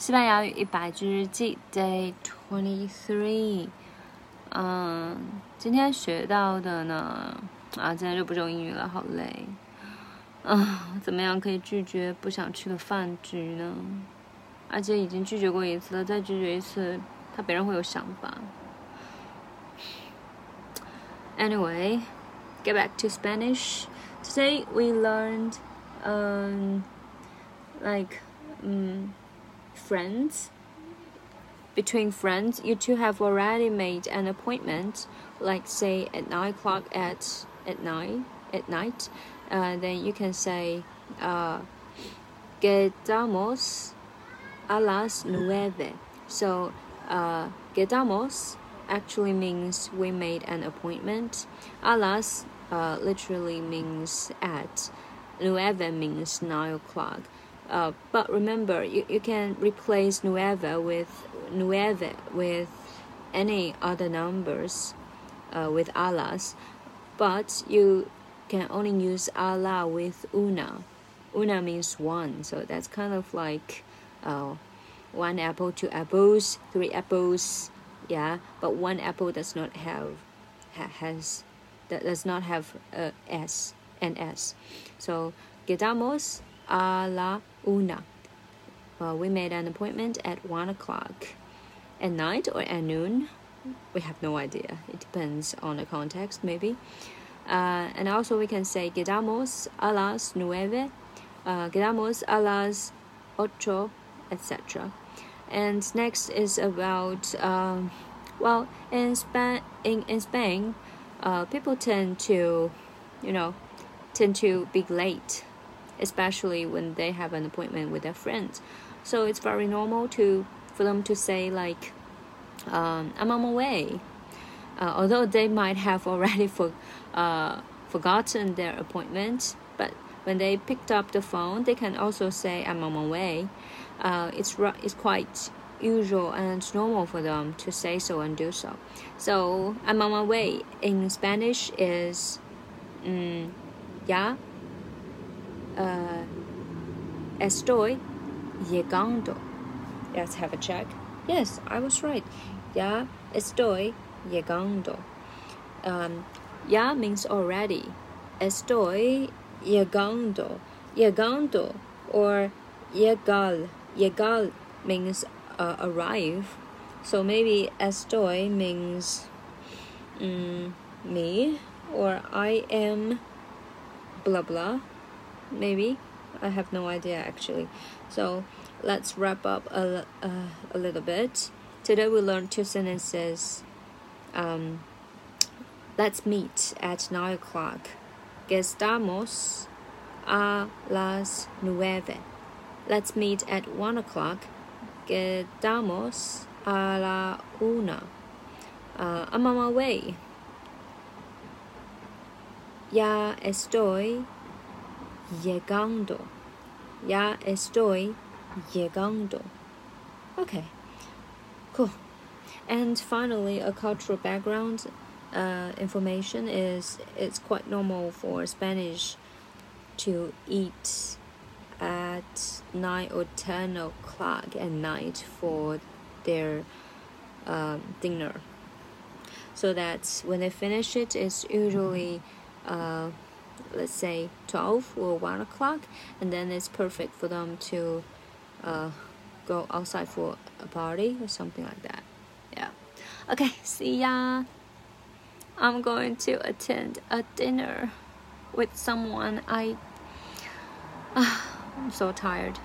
西班牙语一百句日记 Day Twenty Three。嗯，今天学到的呢，啊，今天就不说英语了，好累。啊，怎么样可以拒绝不想去的饭局呢？而且已经拒绝过一次了，再拒绝一次，他别人会有想法。Anyway, get back to Spanish. Today we learned, um, like, um friends. Between friends, you two have already made an appointment, like say at nine o'clock at at night at night. Uh, then you can say, uh, "Quedamos a las nueve." So, uh, "quedamos" actually means we made an appointment. A las uh, literally means at. Nueve means nine o'clock. Uh, but remember, you, you can replace nueve with nueve with any other numbers uh, with alas, but you can only use ala with una. Una means one, so that's kind of like uh, one apple, two apples, three apples, yeah. But one apple does not have ha, has that does not have a s and s. So quedamos a la una. Well, we made an appointment at one o'clock. At night or at noon, we have no idea. It depends on the context, maybe. Uh, and also, we can say quedamos a las nueve, uh, quedamos a las ocho, etc. And next is about, um, well, in Spain, in, in Spain, uh, people tend to, you know, tend to be late especially when they have an appointment with their friends. So it's very normal to for them to say like, um, "I'm on my way," uh, although they might have already for, uh, forgotten their appointment. But when they picked up the phone, they can also say, "I'm on my way." Uh, it's it's quite usual and normal for them to say so and do so. So I'm on my way in Spanish is, mm, yeah uh, estoy llegando. Let's have a check. Yes, I was right. Ya estoy llegando. Um, ya means already. Estoy llegando. Llegando or llegar. Llegar means uh, arrive. So maybe estoy means mm, me or I am blah blah maybe I have no idea actually. So let's wrap up a, uh, a little bit. Today we learned two sentences. Um, let's meet at 9 o'clock. Estamos a las nueve. Let's meet at 1 o'clock. Quedamos a la una. Uh, I'm on my way. Ya estoy llegando. Ya estoy llegando. Okay, cool. And finally, a cultural background uh, information is it's quite normal for Spanish to eat at 9 or 10 o'clock at night for their um, dinner. So that when they finish it, it's usually uh, let's say 12 or 1 o'clock and then it's perfect for them to uh, go outside for a party or something like that. Yeah. Okay see ya. I'm going to attend a dinner with someone. I uh, i'm so tired